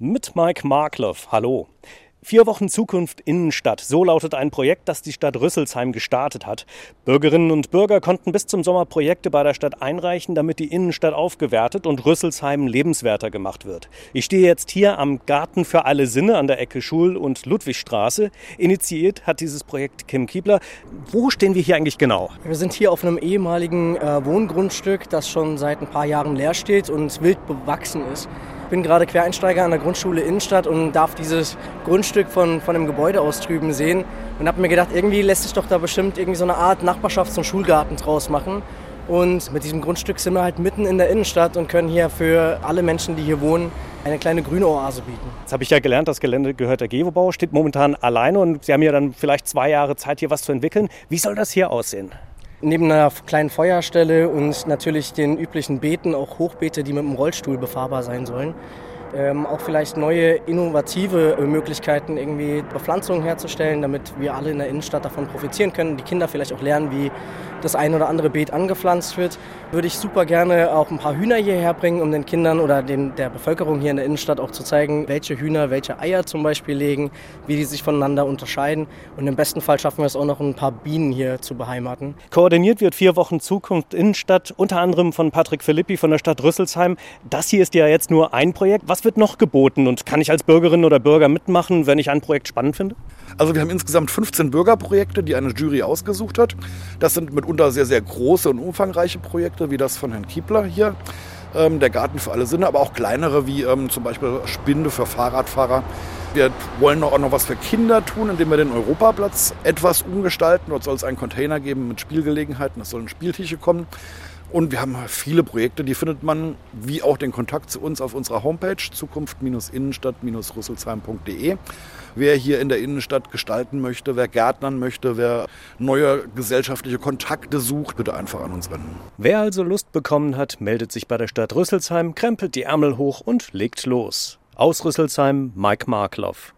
Mit Mike Markloff. Hallo. Vier Wochen Zukunft Innenstadt. So lautet ein Projekt, das die Stadt Rüsselsheim gestartet hat. Bürgerinnen und Bürger konnten bis zum Sommer Projekte bei der Stadt einreichen, damit die Innenstadt aufgewertet und Rüsselsheim lebenswerter gemacht wird. Ich stehe jetzt hier am Garten für alle Sinne an der Ecke Schul- und Ludwigstraße. Initiiert hat dieses Projekt Kim Kiebler. Wo stehen wir hier eigentlich genau? Wir sind hier auf einem ehemaligen äh, Wohngrundstück, das schon seit ein paar Jahren leer steht und wild bewachsen ist. Ich bin gerade Quereinsteiger an der Grundschule Innenstadt und darf dieses Grundstück von, von dem Gebäude aus drüben sehen und habe mir gedacht, irgendwie lässt sich doch da bestimmt irgendwie so eine Art Nachbarschafts- und Schulgarten draus machen. Und mit diesem Grundstück sind wir halt mitten in der Innenstadt und können hier für alle Menschen, die hier wohnen, eine kleine grüne Oase bieten. Jetzt habe ich ja gelernt, das Gelände gehört der Gewobau, steht momentan alleine und Sie haben ja dann vielleicht zwei Jahre Zeit, hier was zu entwickeln. Wie soll das hier aussehen? Neben einer kleinen Feuerstelle und natürlich den üblichen Beeten auch Hochbeete, die mit dem Rollstuhl befahrbar sein sollen. Ähm, auch vielleicht neue innovative äh, Möglichkeiten, irgendwie Bepflanzungen herzustellen, damit wir alle in der Innenstadt davon profitieren können. Die Kinder vielleicht auch lernen, wie das ein oder andere Beet angepflanzt wird. Würde ich super gerne auch ein paar Hühner hierher bringen, um den Kindern oder den, der Bevölkerung hier in der Innenstadt auch zu zeigen, welche Hühner welche Eier zum Beispiel legen, wie die sich voneinander unterscheiden. Und im besten Fall schaffen wir es auch noch, ein paar Bienen hier zu beheimaten. Koordiniert wird vier Wochen Zukunft Innenstadt, unter anderem von Patrick Philippi von der Stadt Rüsselsheim. Das hier ist ja jetzt nur ein Projekt. Was wird noch geboten und kann ich als Bürgerin oder Bürger mitmachen, wenn ich ein Projekt spannend finde? Also wir haben insgesamt 15 Bürgerprojekte, die eine Jury ausgesucht hat. Das sind mitunter sehr, sehr große und umfangreiche Projekte, wie das von Herrn Kiepler hier. Ähm, der Garten für alle Sinne, aber auch kleinere, wie ähm, zum Beispiel Spinde für Fahrradfahrer. Wir wollen auch noch was für Kinder tun, indem wir den Europaplatz etwas umgestalten. Dort soll es einen Container geben mit Spielgelegenheiten, es sollen Spieltische kommen. Und wir haben viele Projekte, die findet man, wie auch den Kontakt zu uns auf unserer Homepage zukunft-innenstadt-rüsselsheim.de. Wer hier in der Innenstadt gestalten möchte, wer Gärtnern möchte, wer neue gesellschaftliche Kontakte sucht, bitte einfach an uns wenden. Wer also Lust bekommen hat, meldet sich bei der Stadt Rüsselsheim, krempelt die Ärmel hoch und legt los. Aus Rüsselsheim, Mike Markloff.